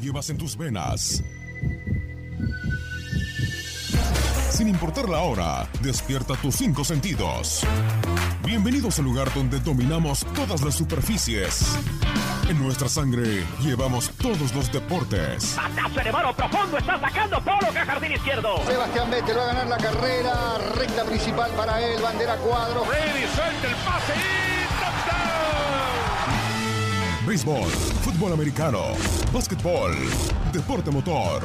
Llevas en tus venas. Sin importar la hora, despierta tus cinco sentidos. Bienvenidos al lugar donde dominamos todas las superficies. En nuestra sangre llevamos todos los deportes. Patazo elevado profundo, está sacando Polo que jardín izquierdo. Sebastián Vettel va a ganar la carrera, recta principal para él, bandera cuadro. Brady suelta el pase y Béisbol, fútbol americano, básquetbol, deporte motor,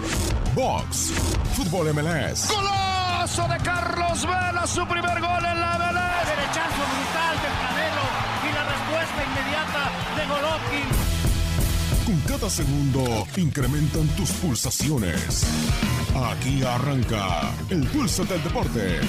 box, fútbol MLS. ¡Golazo de Carlos Vela! Su primer gol en la MLS. Derechazo brutal del Canelo y la respuesta inmediata de Golovkin. Con cada segundo incrementan tus pulsaciones. Aquí arranca el pulso del deporte.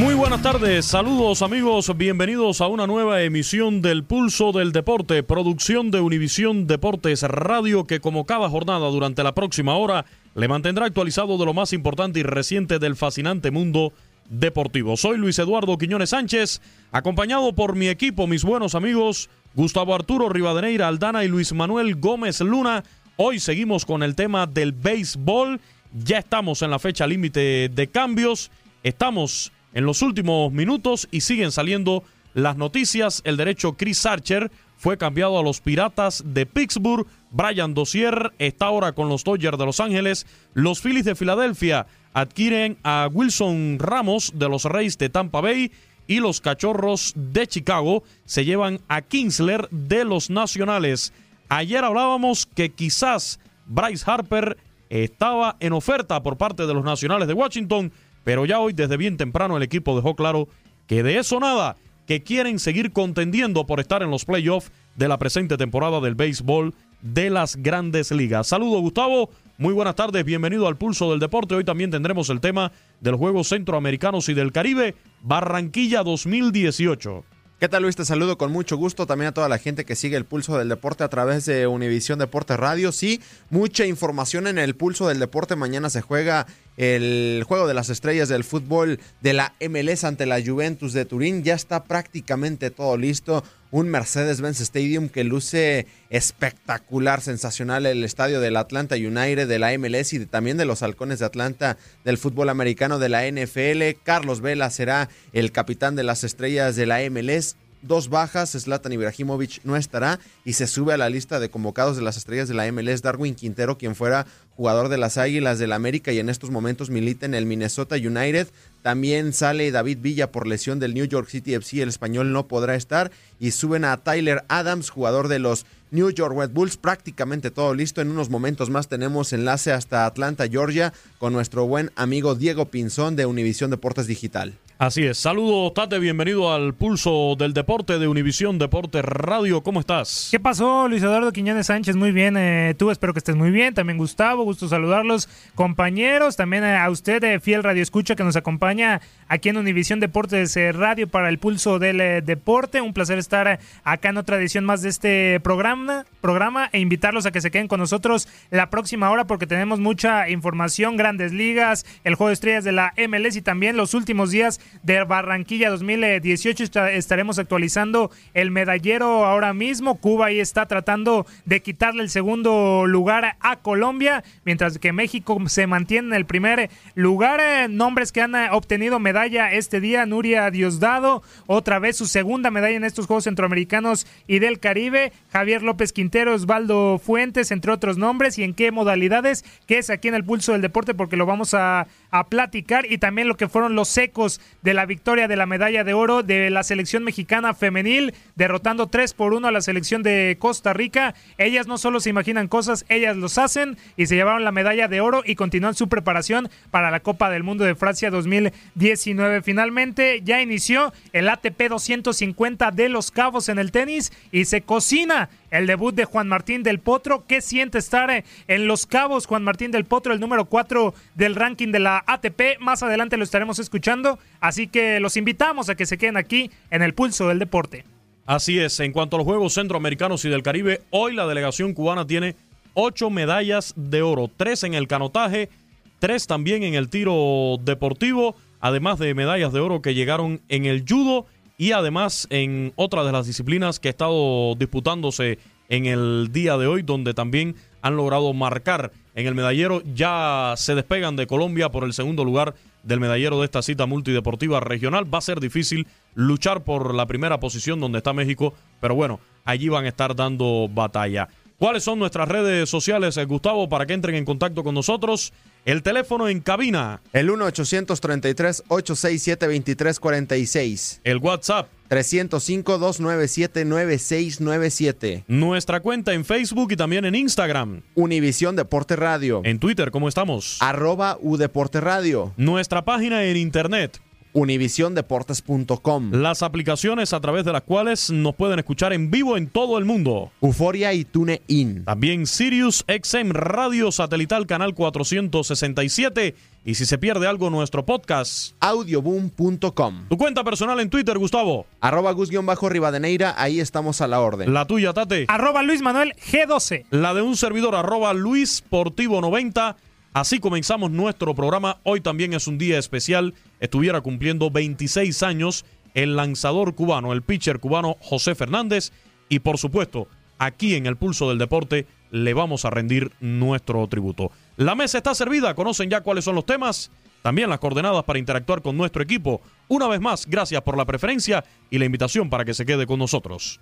Muy buenas tardes, saludos amigos, bienvenidos a una nueva emisión del Pulso del Deporte, producción de Univisión Deportes Radio que como cada jornada durante la próxima hora le mantendrá actualizado de lo más importante y reciente del fascinante mundo deportivo. Soy Luis Eduardo Quiñones Sánchez, acompañado por mi equipo, mis buenos amigos Gustavo Arturo Rivadeneira Aldana y Luis Manuel Gómez Luna. Hoy seguimos con el tema del béisbol, ya estamos en la fecha límite de cambios, estamos en los últimos minutos y siguen saliendo las noticias. El derecho Chris Archer fue cambiado a los Piratas de Pittsburgh. Brian Dozier está ahora con los Dodgers de Los Ángeles. Los Phillies de Filadelfia adquieren a Wilson Ramos de los Reyes de Tampa Bay. Y los Cachorros de Chicago se llevan a Kinsler de los Nacionales. Ayer hablábamos que quizás Bryce Harper estaba en oferta por parte de los Nacionales de Washington pero ya hoy, desde bien temprano, el equipo dejó claro que de eso nada, que quieren seguir contendiendo por estar en los playoffs de la presente temporada del béisbol de las grandes ligas. Saludos, Gustavo. Muy buenas tardes, bienvenido al Pulso del Deporte. Hoy también tendremos el tema de los Juegos Centroamericanos y del Caribe, Barranquilla 2018. ¿Qué tal Luis? Te saludo con mucho gusto también a toda la gente que sigue el Pulso del Deporte a través de Univisión Deporte Radio. Sí, mucha información en el Pulso del Deporte. Mañana se juega el juego de las estrellas del fútbol de la MLS ante la Juventus de Turín. Ya está prácticamente todo listo. Un Mercedes-Benz Stadium que luce espectacular, sensacional. El estadio del Atlanta United, de la MLS y también de los Halcones de Atlanta del fútbol americano de la NFL. Carlos Vela será el capitán de las estrellas de la MLS dos bajas, Zlatan Ibrahimovic no estará y se sube a la lista de convocados de las estrellas de la MLS Darwin Quintero, quien fuera jugador de las Águilas del América y en estos momentos milita en el Minnesota United. También sale David Villa por lesión del New York City FC, el español no podrá estar y suben a Tyler Adams, jugador de los New York Red Bulls, prácticamente todo listo. En unos momentos más tenemos enlace hasta Atlanta, Georgia, con nuestro buen amigo Diego Pinzón de Univisión Deportes Digital. Así es. Saludos, Tate. Bienvenido al pulso del deporte de Univisión Deporte Radio. ¿Cómo estás? ¿Qué pasó, Luis Eduardo Quiñones Sánchez? Muy bien. Eh, tú espero que estés muy bien. También Gustavo, gusto saludarlos. Compañeros, también eh, a usted, eh, fiel Radio Escucha, que nos acompaña aquí en Univisión Deportes Radio para el pulso del deporte. Un placer estar acá en otra edición más de este programa, programa e invitarlos a que se queden con nosotros la próxima hora porque tenemos mucha información, grandes ligas, el juego de estrellas de la MLS y también los últimos días de Barranquilla 2018. Estaremos actualizando el medallero ahora mismo. Cuba ahí está tratando de quitarle el segundo lugar a Colombia, mientras que México se mantiene en el primer lugar. Eh, nombres que han eh, obtenido medalla este día, Nuria Diosdado, otra vez su segunda medalla en estos Juegos Centroamericanos y del Caribe, Javier López Quintero, Osvaldo Fuentes, entre otros nombres, y en qué modalidades, que es aquí en el pulso del deporte, porque lo vamos a, a platicar, y también lo que fueron los secos de la victoria de la medalla de oro de la selección mexicana femenil, derrotando 3 por 1 a la selección de Costa Rica. Ellas no solo se imaginan cosas, ellas los hacen y se llevaron la medalla de oro y continúan su preparación para la Copa del Mundo de Francia 2019. Finalmente ya inició el ATP 250 de Los Cabos en el tenis y se cocina el debut de Juan Martín del Potro. ¿Qué siente estar eh, en Los Cabos? Juan Martín del Potro, el número 4 del ranking de la ATP. Más adelante lo estaremos escuchando. Así que los invitamos a que se queden aquí en el pulso del deporte. Así es, en cuanto a los Juegos Centroamericanos y del Caribe, hoy la delegación cubana tiene ocho medallas de oro, tres en el canotaje, tres también en el tiro deportivo, además de medallas de oro que llegaron en el judo y además en otra de las disciplinas que ha estado disputándose en el día de hoy, donde también han logrado marcar en el medallero. Ya se despegan de Colombia por el segundo lugar del medallero de esta cita multideportiva regional. Va a ser difícil luchar por la primera posición donde está México, pero bueno, allí van a estar dando batalla. ¿Cuáles son nuestras redes sociales, eh, Gustavo, para que entren en contacto con nosotros? El teléfono en cabina. El 1-833-867-2346. El WhatsApp. 305-297-9697. Nuestra cuenta en Facebook y también en Instagram. Univisión Deporte Radio. En Twitter, ¿cómo estamos? Arroba Udeporte Radio. Nuestra página en Internet univisiondeportes.com. Las aplicaciones a través de las cuales nos pueden escuchar en vivo en todo el mundo. Euforia y TuneIn. También Sirius XM Radio Satelital Canal 467. Y si se pierde algo, nuestro podcast. Audioboom.com. Tu cuenta personal en Twitter, Gustavo. Arroba Gus-Rivadeneira. Ahí estamos a la orden. La tuya, Tate. Arroba Luis Manuel G12. La de un servidor, arroba Luis Portivo 90. Así comenzamos nuestro programa. Hoy también es un día especial. Estuviera cumpliendo 26 años el lanzador cubano, el pitcher cubano José Fernández. Y por supuesto, aquí en el Pulso del Deporte le vamos a rendir nuestro tributo. La mesa está servida, conocen ya cuáles son los temas, también las coordenadas para interactuar con nuestro equipo. Una vez más, gracias por la preferencia y la invitación para que se quede con nosotros.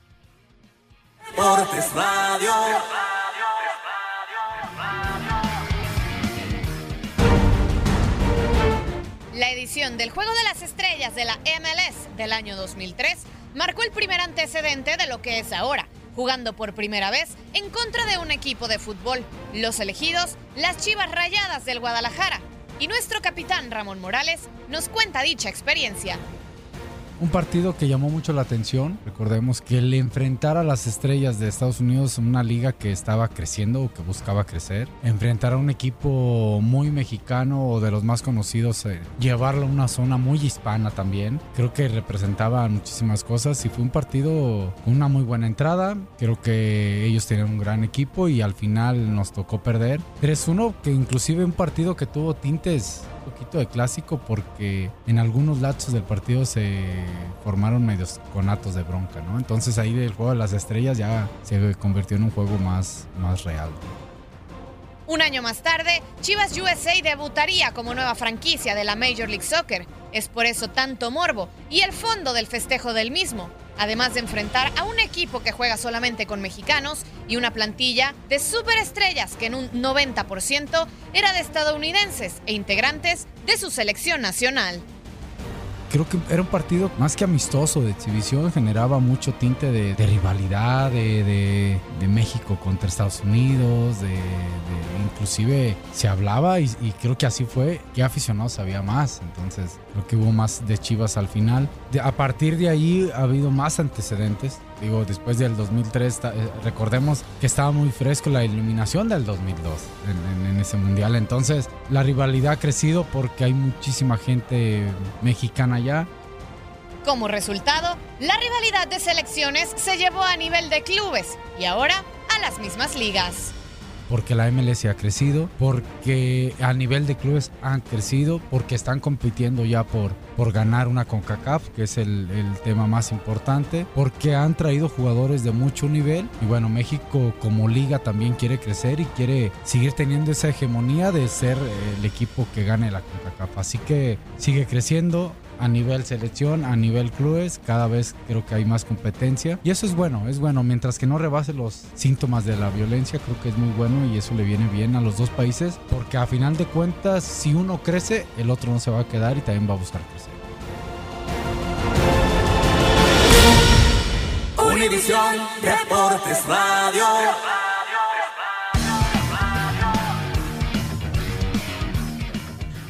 La edición del Juego de las Estrellas de la MLS del año 2003 marcó el primer antecedente de lo que es ahora, jugando por primera vez en contra de un equipo de fútbol, los elegidos, las Chivas Rayadas del Guadalajara. Y nuestro capitán Ramón Morales nos cuenta dicha experiencia. Un partido que llamó mucho la atención. Recordemos que el enfrentar a las estrellas de Estados Unidos en una liga que estaba creciendo o que buscaba crecer, enfrentar a un equipo muy mexicano o de los más conocidos, eh, llevarlo a una zona muy hispana también, creo que representaba muchísimas cosas y fue un partido con una muy buena entrada. Creo que ellos tenían un gran equipo y al final nos tocó perder 3-1, que inclusive un partido que tuvo tintes poquito de clásico porque en algunos lapsos del partido se formaron medios conatos de bronca, ¿no? Entonces ahí del juego de las estrellas ya se convirtió en un juego más, más real. Un año más tarde, Chivas USA debutaría como nueva franquicia de la Major League Soccer. Es por eso tanto morbo y el fondo del festejo del mismo. además de enfrentar a un equipo que juega solamente con mexicanos y una plantilla de superestrellas que en un 90% era de estadounidenses e integrantes de su selección nacional creo que era un partido más que amistoso de exhibición, generaba mucho tinte de, rivalidad de, México contra Estados Unidos, de, inclusive se hablaba y, creo que así fue, que aficionados había más, entonces creo que hubo más de Chivas al final. a partir de ahí ha habido más antecedentes, digo, después del 2003, eh, recordemos que estaba muy fresco la iluminación del 2002 en, en ese mundial, entonces la rivalidad ha crecido porque hay muchísima gente mexicana allá. Como resultado, la rivalidad de selecciones se llevó a nivel de clubes y ahora a las mismas ligas porque la MLS ha crecido, porque a nivel de clubes han crecido, porque están compitiendo ya por, por ganar una CONCACAF, que es el, tema más importante, porque han traído jugadores de mucho nivel y bueno, México como liga también quiere crecer y quiere seguir teniendo esa hegemonía de ser el equipo que gane la CONCACAF. Así que sigue creciendo, a nivel selección, a nivel clubes, cada vez creo que hay más competencia y eso es bueno, es bueno, mientras que no rebase los síntomas de la violencia, creo que es muy bueno y eso le viene bien a los dos países, porque a final de cuentas, si uno crece, el otro no se va a quedar y también va a buscar crecer. Univisión Deportes Radio.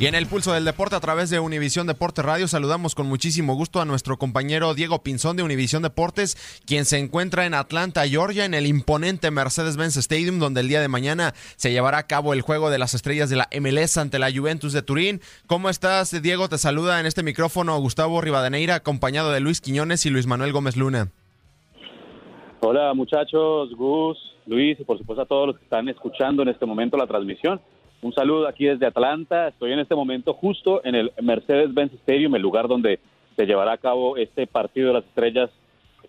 Y en el pulso del deporte a través de Univisión Deportes Radio saludamos con muchísimo gusto a nuestro compañero Diego Pinzón de Univisión Deportes, quien se encuentra en Atlanta, Georgia, en el imponente Mercedes-Benz Stadium, donde el día de mañana se llevará a cabo el juego de las estrellas de la MLS ante la Juventus de Turín. ¿Cómo estás, Diego? Te saluda en este micrófono Gustavo Rivadeneira, acompañado de Luis Quiñones y Luis Manuel Gómez Luna. Hola muchachos, Gus, Luis y por supuesto a todos los que están escuchando en este momento la transmisión. Un saludo aquí desde Atlanta. Estoy en este momento justo en el Mercedes-Benz Stadium, el lugar donde se llevará a cabo este partido de las estrellas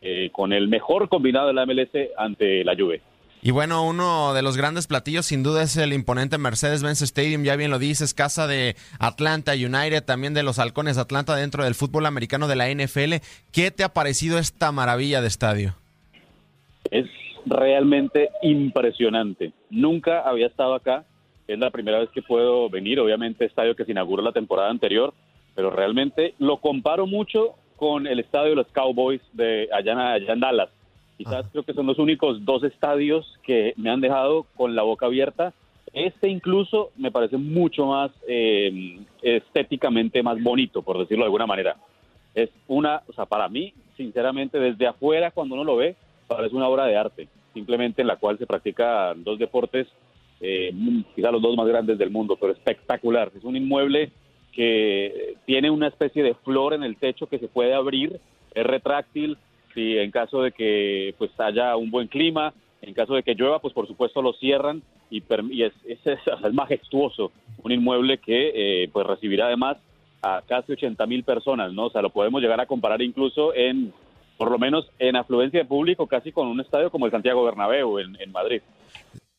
eh, con el mejor combinado de la MLS ante la Juve. Y bueno, uno de los grandes platillos sin duda es el imponente Mercedes-Benz Stadium, ya bien lo dices, casa de Atlanta United, también de los halcones de Atlanta dentro del fútbol americano de la NFL. ¿Qué te ha parecido esta maravilla de estadio? Es realmente impresionante. Nunca había estado acá es la primera vez que puedo venir, obviamente estadio que se inauguró la temporada anterior, pero realmente lo comparo mucho con el estadio de los Cowboys de allá, en Dallas. Quizás creo que son los únicos dos estadios que me han dejado con la boca abierta. Este incluso me parece mucho más eh, estéticamente más bonito, por decirlo de alguna manera. Es una, o sea, para mí, sinceramente, desde afuera, cuando uno lo ve, parece una obra de arte, simplemente en la cual se practican dos deportes eh, quizá los dos más grandes del mundo, pero espectacular. Es un inmueble que tiene una especie de flor en el techo que se puede abrir, es retráctil, si en caso de que pues haya un buen clima, en caso de que llueva, pues por supuesto lo cierran y, es, es, majestuoso, un inmueble que eh, pues recibirá además a casi 80 mil personas, ¿no? O sea, lo podemos llegar a comparar incluso en, por lo menos en afluencia de público, casi con un estadio como el Santiago Bernabéu en Madrid.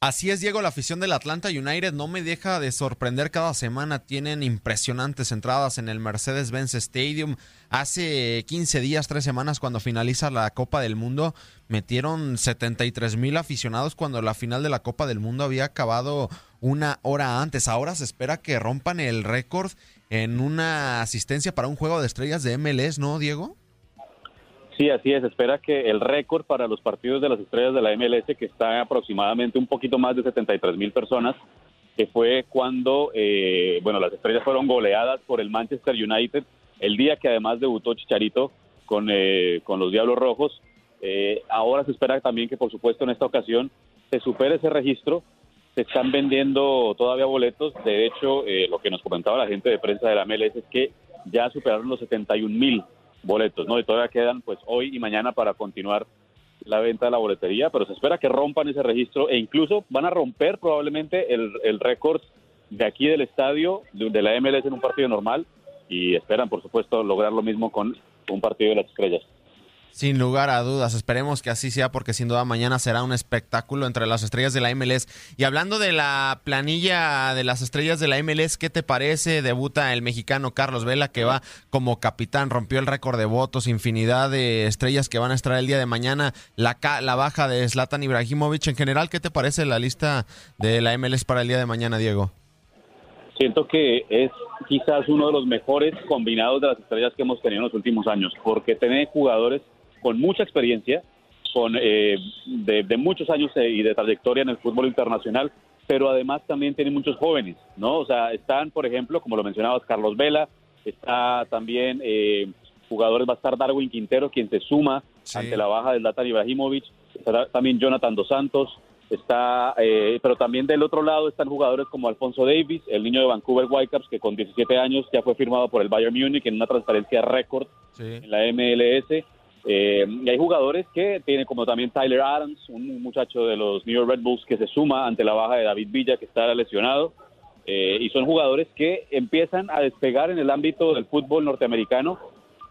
Así es, Diego, la afición del Atlanta United no me deja de sorprender cada semana. Tienen impresionantes entradas en el Mercedes-Benz Stadium. Hace 15 días, 3 semanas, cuando finaliza la Copa del Mundo, metieron 73 mil aficionados cuando la final de la Copa del Mundo había acabado una hora antes. Ahora se espera que rompan el récord en una asistencia para un juego de estrellas de MLS, ¿no, Diego? Sí, así es. Espera que el récord para los partidos de las estrellas de la MLS, que está aproximadamente un poquito más de 73 mil personas, que fue cuando, eh, bueno, las estrellas fueron goleadas por el Manchester United, el día que además debutó Chicharito con, eh, con los Diablos Rojos. Eh, ahora se espera también que, por supuesto, en esta ocasión se supere ese registro. Se están vendiendo todavía boletos. De hecho, lo que nos comentaba la gente de prensa de la MLS es que ya superaron los 71 mil boletos, ¿no? Y todavía quedan pues hoy y mañana para continuar la venta de la boletería, pero se espera que rompan ese registro e incluso van a romper probablemente el, el récord de aquí del estadio de, la MLS en un partido normal y esperan por supuesto lograr lo mismo con un partido de las estrellas. Sin lugar a dudas, esperemos que así sea porque sin duda mañana será un espectáculo entre las estrellas de la MLS. Y hablando de la planilla de las estrellas de la MLS, ¿qué te parece? Debuta el mexicano Carlos Vela que va como capitán, rompió el récord de votos, infinidad de estrellas que van a estar el día de mañana, la, la baja de Zlatan Ibrahimovic. En general, ¿qué te parece la lista de la MLS para el día de mañana, Diego? Siento que es quizás uno de los mejores combinados de las estrellas que hemos tenido en los últimos años, porque tiene jugadores con mucha experiencia, con eh, de, muchos años eh, y de trayectoria en el fútbol internacional, pero además también tiene muchos jóvenes, ¿no? O sea, están, por ejemplo, como lo mencionabas, Carlos Vela, está también eh, jugadores, va a estar Darwin Quintero, quien se suma ante la baja del Zlatan Ibrahimovic, está también Jonathan Dos Santos, está, pero también del otro lado están jugadores como Alfonso Davis, el niño de Vancouver Whitecaps, que con 17 años ya fue firmado por el Bayern Múnich en una transparencia récord en la MLS, eh, y hay jugadores que tienen como también Tyler Adams, un muchacho de los New York Red Bulls que se suma ante la baja de David Villa que está lesionado. Eh, y son jugadores que empiezan a despegar en el ámbito del fútbol norteamericano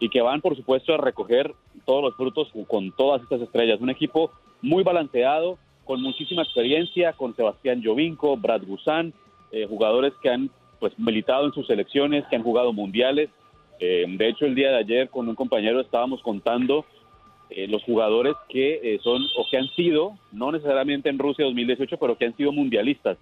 y que van, por supuesto, a recoger todos los frutos con todas estas estrellas. Un equipo muy balanceado, con muchísima experiencia, con Sebastián Jovinko, Brad Guzán, eh, jugadores que han pues militado en sus selecciones, que han jugado mundiales eh, de hecho, el día de ayer con un compañero estábamos contando eh, los jugadores que eh, son o que han sido, no necesariamente en Rusia 2018, pero que han sido mundialistas.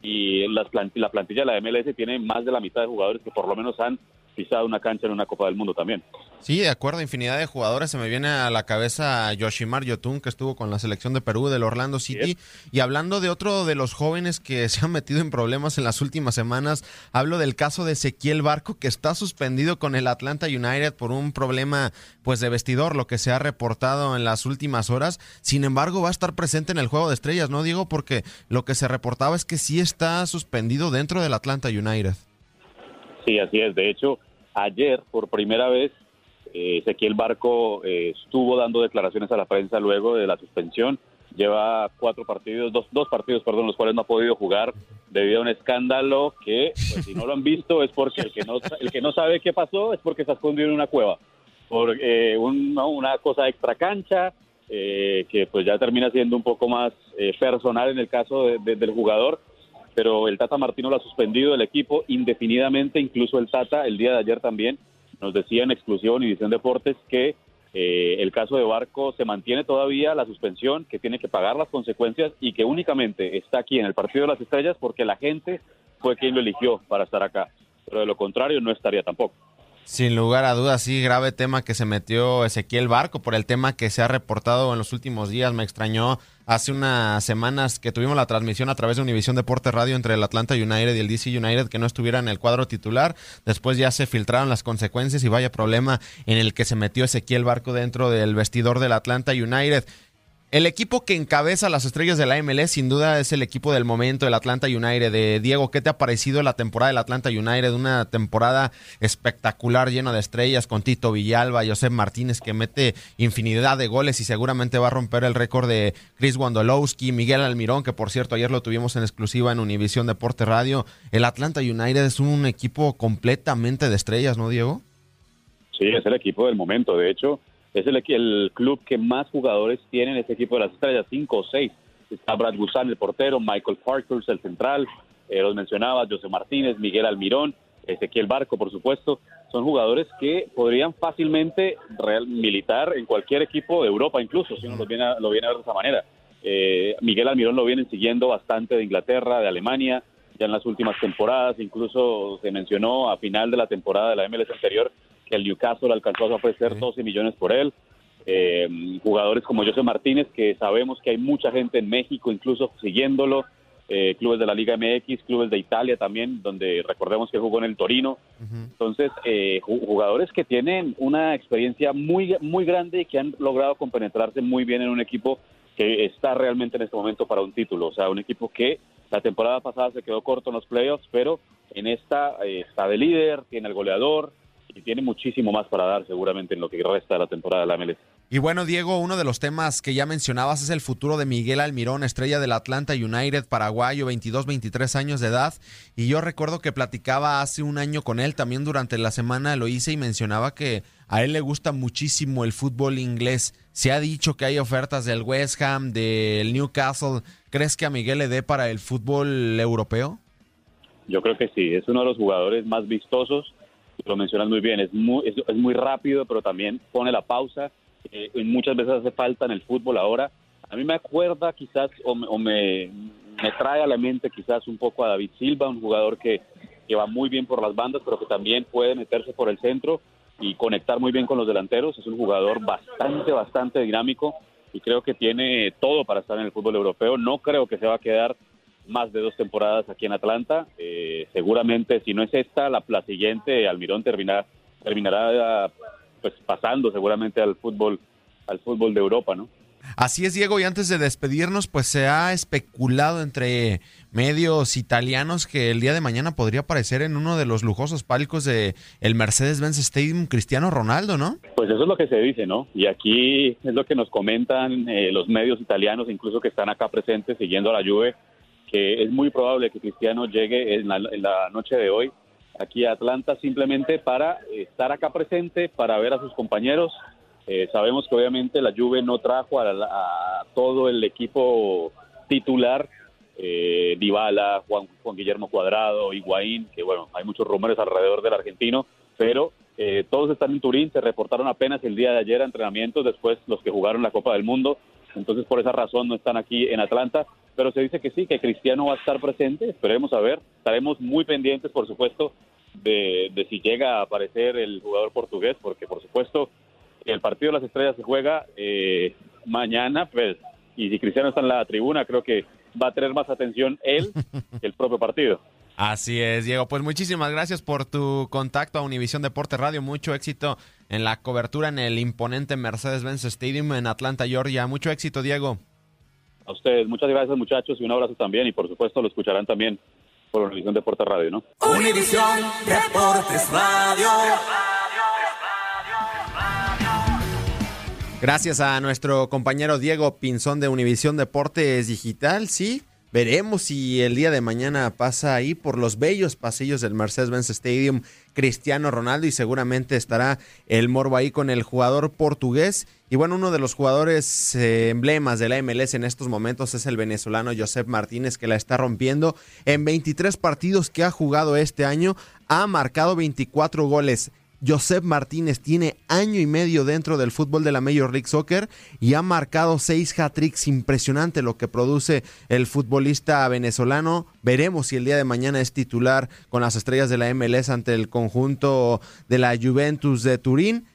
Y las la plantilla de la MLS tiene más de la mitad de jugadores que por lo menos han pisado una cancha en una Copa del Mundo también. Sí, de acuerdo, infinidad de jugadores. Se me viene a la cabeza Yoshimar Yotun, que estuvo con la selección de Perú, del Orlando City. Y hablando de otro de los jóvenes que se han metido en problemas en las últimas semanas, hablo del caso de Ezequiel Barco, que está suspendido con el Atlanta United por un problema pues de vestidor, lo que se ha reportado en las últimas horas. Sin embargo, va a estar presente en el Juego de Estrellas, ¿no, Diego? Porque lo que se reportaba es que sí está suspendido dentro del Atlanta United. Sí, así es. De hecho, ayer, por primera vez, eh, Ezequiel Barco eh, estuvo dando declaraciones a la prensa luego de la suspensión. Lleva cuatro partidos, dos, dos partidos, perdón, los cuales no ha podido jugar debido a un escándalo que, pues, si no lo han visto, es porque el que no, el que no sabe qué pasó es porque ha escondido en una cueva. Por eh, una cosa extra cancha, que pues ya termina siendo un poco más personal en el caso del jugador pero el Tata Martino lo ha suspendido del equipo indefinidamente, incluso el Tata el día de ayer también nos decía en exclusión y División Deportes que eh, el caso de Barco se mantiene todavía la suspensión, que tiene que pagar las consecuencias y que únicamente está aquí en el Partido de las Estrellas porque la gente fue quien lo eligió para estar acá, pero de lo contrario no estaría tampoco. Sin lugar a dudas, sí, grave tema que se metió Ezequiel Barco por el tema que se ha reportado en los últimos días. Me extrañó hace unas semanas que tuvimos la transmisión a través de Univisión Deporte Radio entre el Atlanta United y el DC United que no estuviera en el cuadro titular. Después ya se filtraron las consecuencias y vaya problema en el que se metió Ezequiel Barco dentro del vestidor del Atlanta United. El equipo que encabeza las estrellas de la MLS sin duda es el equipo del momento, el Atlanta United. De Diego, ¿qué te ha parecido la temporada del Atlanta United? Una temporada espectacular, llena de estrellas, con Tito Villalba, Josep Martínez, que mete infinidad de goles y seguramente va a romper el récord de Chris Wondolowski, Miguel Almirón, que por cierto ayer lo tuvimos en exclusiva en Univisión Deporte Radio. El Atlanta United es un equipo completamente de estrellas, ¿no, Diego? Sí, es el equipo del momento. De hecho, es el, el club que más jugadores tiene en este equipo de las estrellas, cinco o seis. Está Brad Guzán, el portero, Michael Parkhurst, el central, eh, los mencionaba, José Martínez, Miguel Almirón, Ezequiel Barco, por supuesto. Son jugadores que podrían fácilmente real, militar en cualquier equipo de Europa, incluso, si uno lo viene a, lo viene a ver de esa manera. Eh, Miguel Almirón lo vienen siguiendo bastante de Inglaterra, de Alemania, ya en las últimas temporadas, incluso se mencionó a final de la temporada de la MLS anterior que el Newcastle alcanzó a ofrecer 12 millones por él. Eh, jugadores como José Martínez, que sabemos que hay mucha gente en México, incluso siguiéndolo, eh, clubes de la Liga MX, clubes de Italia también, donde recordemos que jugó en el Torino. Entonces, eh, jugadores que tienen una experiencia muy, muy grande y que han logrado compenetrarse muy bien en un equipo que está realmente en este momento para un título. O sea, un equipo que la temporada pasada se quedó corto en los playoffs, pero en esta está de líder, tiene el goleador, y tiene muchísimo más para dar seguramente en lo que resta de la temporada de la MLS. Y bueno, Diego, uno de los temas que ya mencionabas es el futuro de Miguel Almirón, estrella del Atlanta United, paraguayo, 22, 23 años de edad. Y yo recuerdo que platicaba hace un año con él, también durante la semana lo hice y mencionaba que a él le gusta muchísimo el fútbol inglés. Se ha dicho que hay ofertas del West Ham, del Newcastle. ¿Crees que a Miguel le dé para el fútbol europeo? Yo creo que sí, es uno de los jugadores más vistosos. Lo mencionas muy bien, es muy, rápido, pero también pone la pausa eh, muchas veces hace falta en el fútbol ahora. A mí me acuerda quizás o, me, me, trae a la mente quizás un poco a David Silva, un jugador que, que va muy bien por las bandas, pero que también puede meterse por el centro y conectar muy bien con los delanteros. Es un jugador bastante, bastante dinámico y creo que tiene todo para estar en el fútbol europeo. No creo que se va a quedar más de dos temporadas aquí en Atlanta. Eh, seguramente, si no es esta, la, la siguiente, Almirón terminará, terminará pues pasando seguramente al fútbol al fútbol de Europa, ¿no? Así es, Diego, y antes de despedirnos, pues se ha especulado entre medios italianos que el día de mañana podría aparecer en uno de los lujosos palcos de el Mercedes-Benz Stadium Cristiano Ronaldo, ¿no? Pues eso es lo que se dice, ¿no? Y aquí es lo que nos comentan eh, los medios italianos, incluso que están acá presentes siguiendo a la Juve, que es muy probable que Cristiano llegue en la noche de hoy aquí a Atlanta simplemente para estar acá presente, para ver a sus compañeros. Eh, sabemos que obviamente la Juve no trajo a, todo el equipo titular, eh, Dybala, Juan, Juan Guillermo Cuadrado, Higuaín, que bueno, hay muchos rumores alrededor del argentino, pero eh, todos están en Turín, se reportaron apenas el día de ayer a entrenamientos, después los que jugaron la Copa del Mundo, entonces por esa razón no están aquí en Atlanta, pero se dice que sí, que Cristiano va a estar presente, esperemos a ver, estaremos muy pendientes, por supuesto, de, si llega a aparecer el jugador portugués, porque por supuesto el partido de las estrellas se juega eh, mañana, pues, y si Cristiano está en la tribuna, creo que va a tener más atención él que el propio partido. Así es, Diego. Pues muchísimas gracias por tu contacto a Univisión Deporte Radio. Mucho éxito en la cobertura en el imponente Mercedes-Benz Stadium en Atlanta, Georgia. Mucho éxito, Diego. A ustedes, muchas gracias muchachos y un abrazo también y por supuesto lo escucharán también por Univisión Deportes Radio, ¿no? Univisión Deportes Radio. Gracias a nuestro compañero Diego Pinzón de Univisión Deportes Digital, sí. Veremos si el día de mañana pasa ahí por los bellos pasillos del Mercedes-Benz Stadium Cristiano Ronaldo y seguramente estará el morbo ahí con el jugador portugués. Y bueno, uno de los jugadores eh, emblemas de la MLS en estos momentos es el venezolano Josep Martínez que la está rompiendo. En 23 partidos que ha jugado este año ha marcado 24 goles. Josep Martínez tiene año y medio dentro del fútbol de la Major League Soccer y ha marcado seis hat-tricks. Impresionante lo que produce el futbolista venezolano. Veremos si el día de mañana es titular con las estrellas de la MLS ante el conjunto de la Juventus de Turín.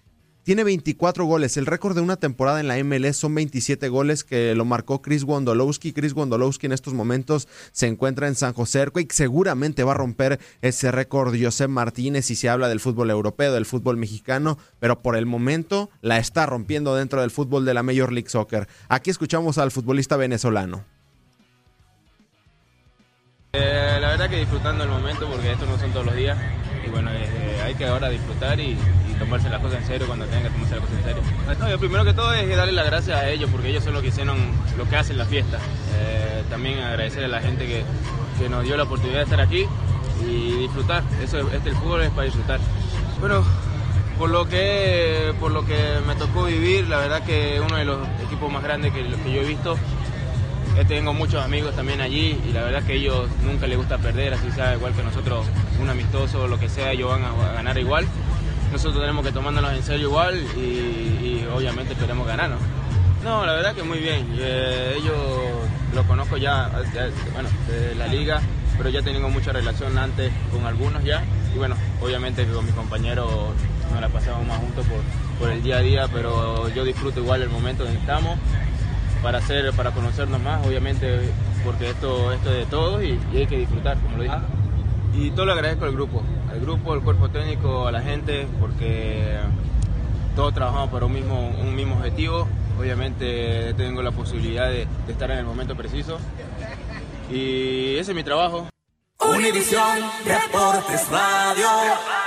Tiene 24 goles. El récord de una temporada en la MLS son 27 goles que lo marcó Chris Wondolowski. Chris Wondolowski en estos momentos se encuentra en San José y seguramente va a romper ese récord Josep Martínez si se habla del fútbol europeo, del fútbol mexicano, pero por el momento la está rompiendo dentro del fútbol de la Major League Soccer. Aquí escuchamos al futbolista venezolano. Eh, la verdad que disfrutando el momento porque esto no son todos los días y bueno, eh, hay que ahora disfrutar y, tomarse las cosas en serio cuando tengan que tomarse las cosas en serio. lo primero que todo es darle las gracias a ellos porque ellos son los que hicieron lo que hacen la fiesta. Eh, también agradecer a la gente que, que, nos dio la oportunidad de estar aquí y disfrutar. Eso, este, el fútbol es para disfrutar. Bueno, por lo que por lo que me tocó vivir, la verdad que uno de los equipos más grandes que, que yo he visto tengo muchos amigos también allí y la verdad que ellos nunca les gusta perder, así sea igual que nosotros, un amistoso o lo que sea, ellos van a, ganar igual. Nosotros tenemos que tomárnoslos en serio igual y, obviamente queremos ganar, ¿no? La verdad que muy bien. Eh, ellos los conozco ya, bueno, de la liga, pero ya tengo mucha relación antes con algunos ya. Y bueno, obviamente que con mis compañeros nos la pasamos más juntos por, por el día a día, pero yo disfruto igual el momento en que estamos para hacer, para conocernos más, obviamente, porque esto, esto es de todos y, hay que disfrutar, como lo dije. Y todo lo agradezco al grupo, al grupo, al cuerpo técnico, a la gente, porque todos trabajamos para un mismo, un mismo objetivo. Obviamente tengo la posibilidad de, de estar en el momento preciso. Y ese es mi trabajo. Univisión Deportes Radio.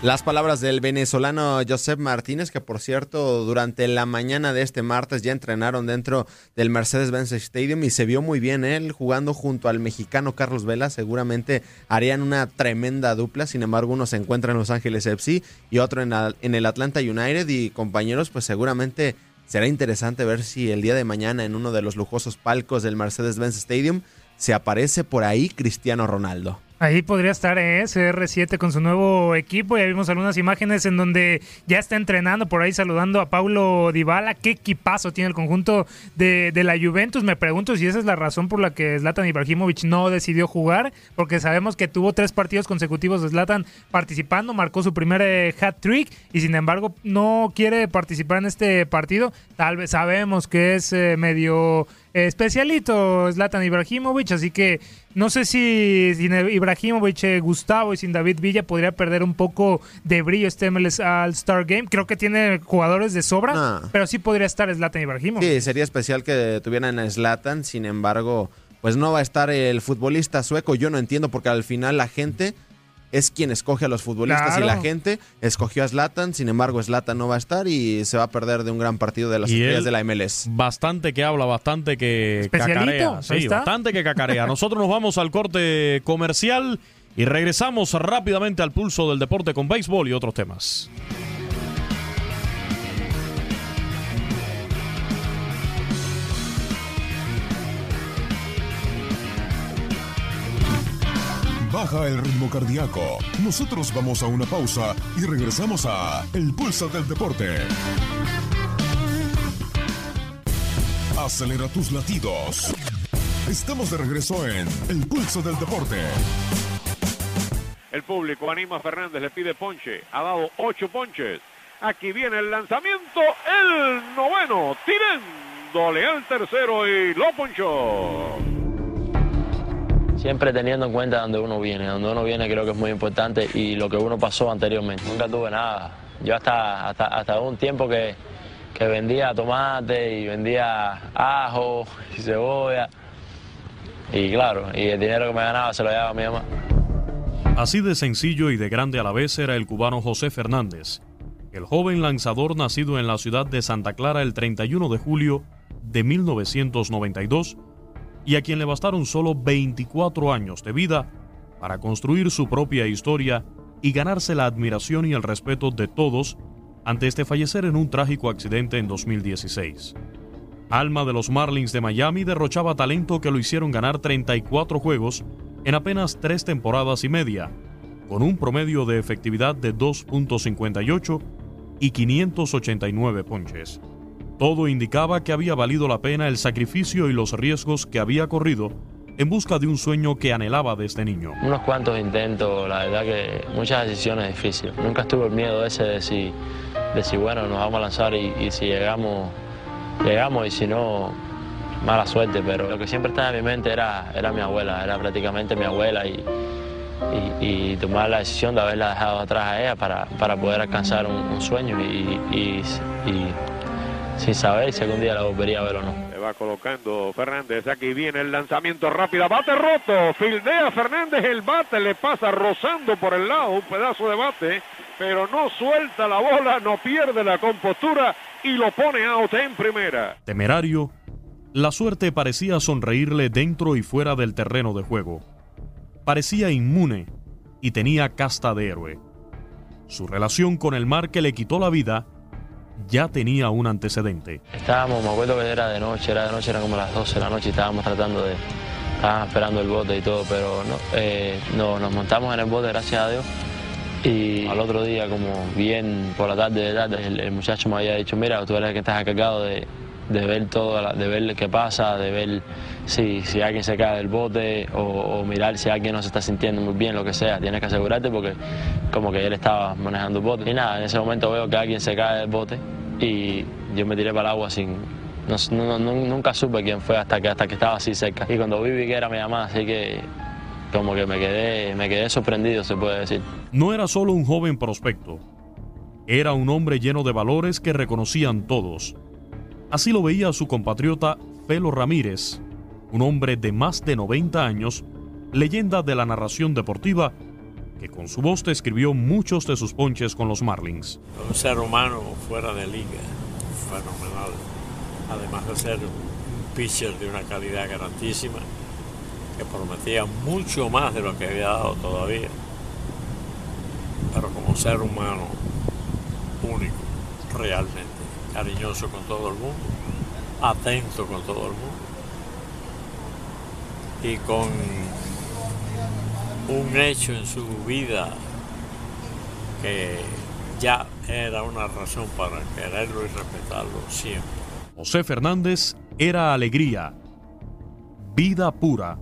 Las palabras del venezolano Josep Martínez, que por cierto, durante la mañana de este martes ya entrenaron dentro del Mercedes-Benz Stadium y se vio muy bien él jugando junto al mexicano Carlos Vela. Seguramente harían una tremenda dupla. Sin embargo, uno se encuentra en Los Ángeles FC y otro en, en el Atlanta United. Y compañeros, pues seguramente será interesante ver si el día de mañana en uno de los lujosos palcos del Mercedes-Benz Stadium se aparece por ahí Cristiano Ronaldo. Ahí podría estar ¿eh? CR7 con su nuevo equipo. Ya vimos algunas imágenes en donde ya está entrenando por ahí saludando a Paulo Dybala. ¿Qué equipazo tiene el conjunto de, de, la Juventus? Me pregunto si esa es la razón por la que Zlatan Ibrahimovic no decidió jugar, porque sabemos que tuvo tres partidos consecutivos de Zlatan participando, marcó su primer eh, hat trick y sin embargo no quiere participar en este partido. Tal vez sabemos que es eh, medio especialito Zlatan Ibrahimovic, así que no sé si sin Ibrahimovic, eh, Gustavo y sin David Villa podría perder un poco de brillo este MLS All-Star Game. Creo que tiene jugadores de sobra, pero sí podría estar Zlatan Ibrahimovic. Sí, sería especial que tuvieran a Zlatan, sin embargo, pues no va a estar el futbolista sueco. Yo no entiendo porque al final la gente es quien escoge a los futbolistas Claro. y la gente escogió a Zlatan, sin embargo Zlatan no va a estar y se va a perder de un gran partido de las estrellas de la MLS. Bastante que habla, bastante que cacarea. ahí Sí, está. bastante que cacarea. Nosotros nos vamos al corte comercial y regresamos rápidamente al pulso del deporte con béisbol y otros temas. Baja el ritmo cardíaco. Nosotros vamos a una pausa y regresamos a El Pulso del Deporte. Acelera tus latidos. Estamos de regreso en El Pulso del Deporte. El público anima a Fernández, le pide ponche. Ha dado ocho ponches. Aquí viene el lanzamiento, el noveno, tirándole al tercero y lo ponchó. Siempre teniendo en cuenta donde uno viene. Donde uno viene creo que es muy importante y lo que uno pasó anteriormente. Nunca tuve nada. Yo hasta, hasta, hasta un tiempo que, que vendía tomate y vendía ajo y cebolla. Y claro, y el dinero que me ganaba se lo llevaba a mi mamá. Así de sencillo y de grande a la vez era el cubano José Fernández, el joven lanzador nacido en la ciudad de Santa Clara el 31 de julio de 1992 y a quien le bastaron solo 24 años de vida para construir su propia historia y ganarse la admiración y el respeto de todos antes de fallecer en un trágico accidente en 2016. Alma de los Marlins de Miami derrochaba talento que lo hicieron ganar 34 juegos en apenas tres temporadas y media, con un promedio de efectividad de 2.58 y 589 ponches. Todo indicaba que había valido la pena el sacrificio y los riesgos que había corrido en busca de un sueño que anhelaba desde niño. Unos cuantos intentos, la verdad que muchas decisiones difíciles. Nunca estuve el miedo ese de si, de si bueno, nos vamos a lanzar y, si llegamos, llegamos y si no, mala suerte. Pero lo que siempre estaba en mi mente era, era mi abuela, era prácticamente mi abuela y, tomar la decisión de haberla dejado atrás a ella para, para poder alcanzar un, sueño y sin saber si algún día la volvería a ver o no. Se va colocando Fernández. Aquí viene el lanzamiento rápido. Bate roto. Fildea Fernández. El bate le pasa rozando por el lado. Un pedazo de bate. Pero no suelta la bola. No pierde la compostura. Y lo pone out en primera. Temerario, la suerte parecía sonreírle dentro y fuera del terreno de juego. Parecía inmune y tenía casta de héroe. Su relación con el mar que le quitó la vida ya tenía un antecedente. Estábamos, me acuerdo que era de noche, era de noche, eran como las 12 de la noche estábamos tratando de, estábamos esperando el bote y todo, pero no, eh, no, nos montamos en el bote, gracias a Dios. Y al otro día, como bien por la tarde de tarde, el, el muchacho me había dicho, mira, tú eres el que estás encargado de, de ver todo, de ver qué pasa, de ver si, si alguien se cae del bote o, mirar si alguien no se está sintiendo muy bien, lo que sea. Tienes que asegurarte porque como que él estaba manejando el bote. Y nada, en ese momento veo que alguien se cae del bote y yo me tiré para el agua sin... no- nunca supe quién fue hasta que, hasta que estaba así cerca. Y cuando vi, vi que era mi mamá, así que como que me quedé, me quedé sorprendido, se puede decir. No era solo un joven prospecto, era un hombre lleno de valores que reconocían todos. Así lo veía su compatriota Felo Ramírez, un hombre de más de 90 años, leyenda de la narración deportiva que con su voz escribió muchos de sus ponches con los Marlins. Un ser humano fuera de liga, fenomenal. Además de ser un pitcher de una calidad grandísima, que prometía mucho más de lo que había dado todavía. Pero como ser humano único, realmente, cariñoso con todo el mundo, atento con todo el mundo y con un hecho en su vida que ya era una razón para quererlo y respetarlo siempre. José Fernández era alegría, vida pura,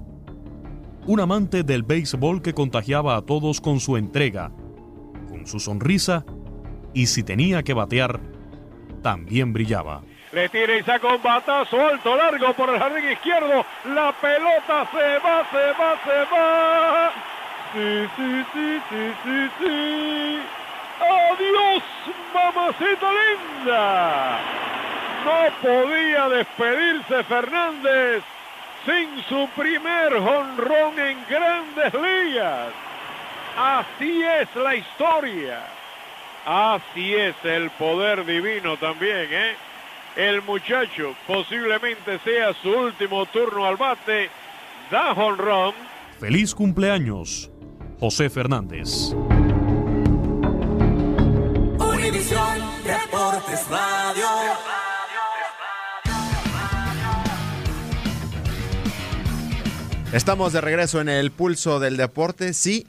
un amante del béisbol que contagiaba a todos con su entrega, con su sonrisa y si tenía que batear, también brillaba. Le tira y saca un batazo alto, largo por el jardín izquierdo. La pelota se va, se va, se va. Sí, sí, sí, sí, sí, sí. Adiós, mamacita linda. No podía despedirse Fernández sin su primer jonrón en grandes ligas. Así es la historia. Así es el poder divino también, ¿eh? El muchacho posiblemente sea su último turno al bate. Da jonrón. Feliz cumpleaños, José Fernández. Univisión Deportes Radio. Estamos de regreso en el pulso del deporte. Sí,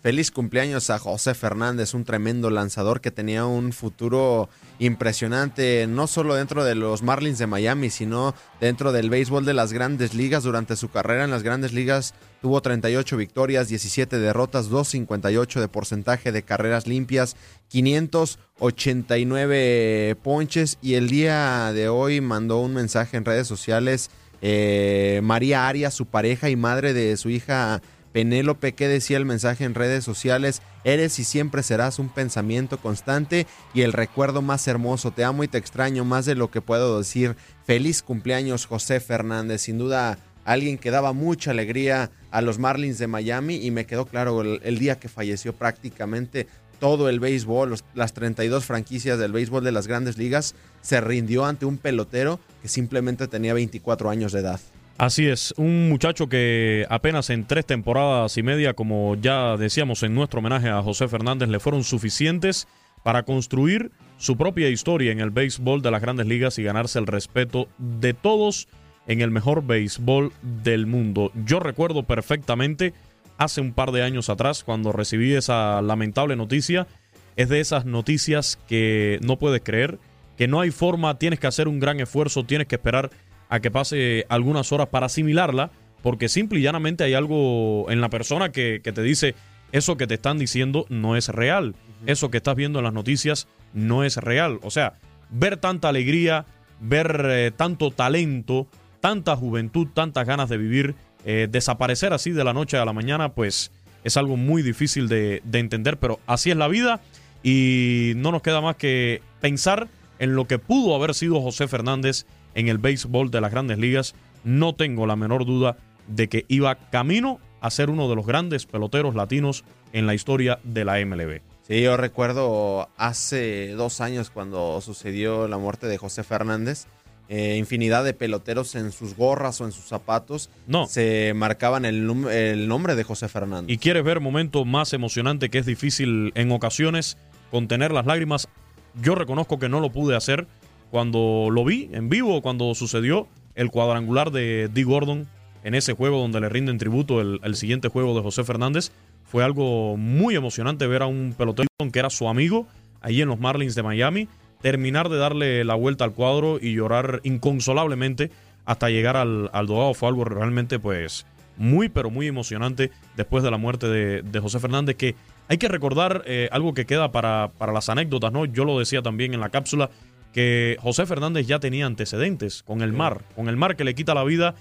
feliz cumpleaños a José Fernández, un tremendo lanzador que tenía un futuro impresionante, no solo dentro de los Marlins de Miami, sino dentro del béisbol de las grandes ligas. Durante su carrera en las grandes ligas tuvo 38 victorias, 17 derrotas, 2.58 de porcentaje de carreras limpias, 589 ponches y el día de hoy mandó un mensaje en redes sociales. Eh, María Arias, su pareja y madre de su hija Penélope, que decía el mensaje en redes sociales? Eres y siempre serás un pensamiento constante y el recuerdo más hermoso. Te amo y te extraño más de lo que puedo decir. Feliz cumpleaños, José Fernández. Sin duda, alguien que daba mucha alegría a los Marlins de Miami y me quedó claro el, día que falleció prácticamente todo el béisbol, los- las 32 franquicias del béisbol de las grandes ligas, se rindió ante un pelotero que simplemente tenía 24 años de edad. Así es, un muchacho que apenas en tres temporadas y media, como ya decíamos en nuestro homenaje a José Fernández, le fueron suficientes para construir su propia historia en el béisbol de las grandes ligas y ganarse el respeto de todos en el mejor béisbol del mundo. Yo recuerdo perfectamente hace un par de años atrás cuando recibí esa lamentable noticia. Es de esas noticias que no puedes creer, que no hay forma, tienes que hacer un gran esfuerzo, tienes que esperar a que pase algunas horas para asimilarla, porque simple y llanamente hay algo en la persona que, que te dice, eso que te están diciendo no es real, eso que estás viendo en las noticias no es real. O sea, ver tanta alegría, ver eh, tanto talento, tanta juventud, tantas ganas de vivir, eh, desaparecer así de la noche a la mañana, pues es algo muy difícil de, de entender, pero así es la vida. Y no nos queda más que pensar en lo que pudo haber sido José Fernández en el béisbol de las grandes ligas. No tengo la menor duda de que iba camino a ser uno de los grandes peloteros latinos en la historia de la MLB. Sí, yo recuerdo hace dos años cuando sucedió la muerte de José Fernández. eh, infinidad de peloteros en sus gorras o en sus zapatos No. se marcaban el, el nombre de José Fernández. y quieres ver momento más emocionante que es difícil en ocasiones contener las lágrimas, yo reconozco que no lo pude hacer cuando lo vi en vivo, cuando sucedió el cuadrangular de Dee Gordon en ese juego donde le rinden tributo el, el siguiente juego de José Fernández. Fue algo muy emocionante ver a un pelotero que era su amigo allí en los Marlins de Miami, terminar de darle la vuelta al cuadro y llorar inconsolablemente hasta llegar al, al dogado. Fue algo realmente pues muy pero muy emocionante después de la muerte de, de José Fernández que hay que recordar eh, algo que queda para, para las anécdotas, ¿no? Yo lo decía también en la cápsula que José Fernández ya tenía antecedentes con el mar, con el mar que le quita la vida.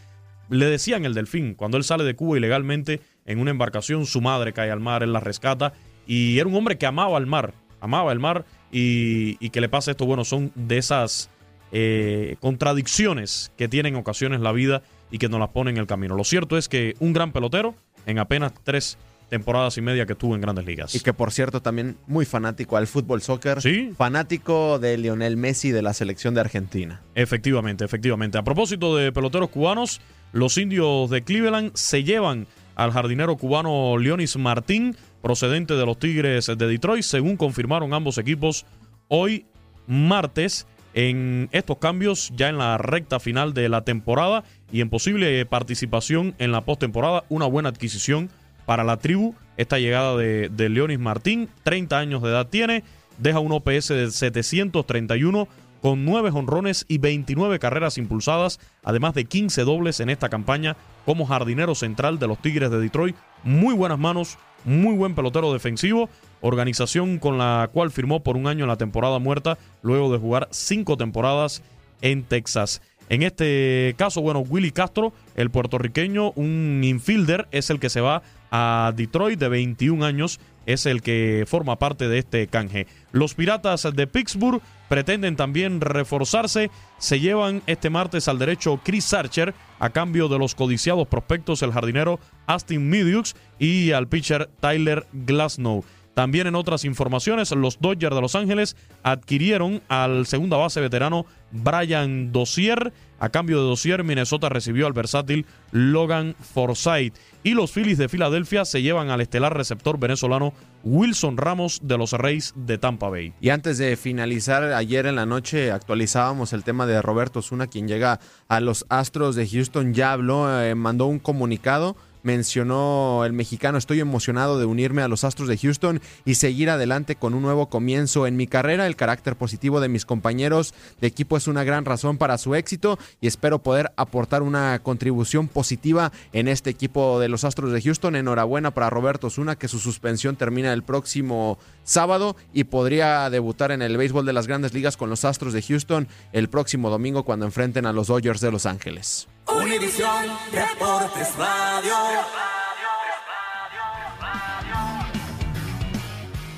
Le decían el delfín, cuando él sale de Cuba ilegalmente en una embarcación, su madre cae al mar, él la rescata y era un hombre que amaba el mar, amaba el mar y, y que le pasa esto, bueno, son de esas eh, contradicciones que tiene en ocasiones la vida y que nos las pone en el camino. Lo cierto es que un gran pelotero en apenas tres temporadas y media que tuvo en Grandes Ligas. Y que por cierto también muy fanático al fútbol soccer. Sí. Fanático de Lionel Messi de la selección de Argentina. Efectivamente, efectivamente. A propósito de peloteros cubanos, los indios de Cleveland se llevan al jardinero cubano Leonis Martín, procedente de los Tigres de Detroit, según confirmaron ambos equipos hoy martes en estos cambios ya en la recta final de la temporada y en posible participación en la postemporada, una buena adquisición para la tribu. Esta llegada de, Leonis Martín, 30 años de edad tiene, deja un OPS de 731 con 9 honrones y 29 carreras impulsadas, además de 15 dobles en esta campaña como jardinero central de los Tigres de Detroit. Muy buenas manos, muy buen pelotero defensivo, organización con la cual firmó por un año en la temporada muerta, luego de jugar cinco temporadas en Texas. En este caso, bueno, Willy Castro, el puertorriqueño, un infielder, es el que se va a Detroit de 21 años, es el que forma parte de este canje. Los Piratas de Pittsburgh pretenden también reforzarse, se llevan este martes al derecho Chris Archer a cambio de los codiciados prospectos el jardinero Austin Midux y al pitcher Tyler Glasnow. También en otras informaciones, los Dodgers de Los Ángeles adquirieron al segunda base veterano Brian Dozier. A cambio de Dozier, Minnesota recibió al versátil Logan Forsythe. Y los Phillies de Filadelfia se llevan al estelar receptor venezolano Wilson Ramos de los Reyes de Tampa Bay. Y antes de finalizar, ayer en la noche actualizábamos el tema de Roberto Zuna, quien llega a los Astros de Houston. Ya habló, eh, mandó un comunicado mencionó el mexicano, estoy emocionado de unirme a los Astros de Houston y seguir adelante con un nuevo comienzo en mi carrera. El carácter positivo de mis compañeros de equipo es una gran razón para su éxito y espero poder aportar una contribución positiva en este equipo de los Astros de Houston. Enhorabuena para Roberto Zuna que su suspensión termina el próximo sábado y podría debutar en el béisbol de las grandes ligas con los Astros de Houston el próximo domingo cuando enfrenten a los Dodgers de Los Ángeles. Univisión Deportes Radio.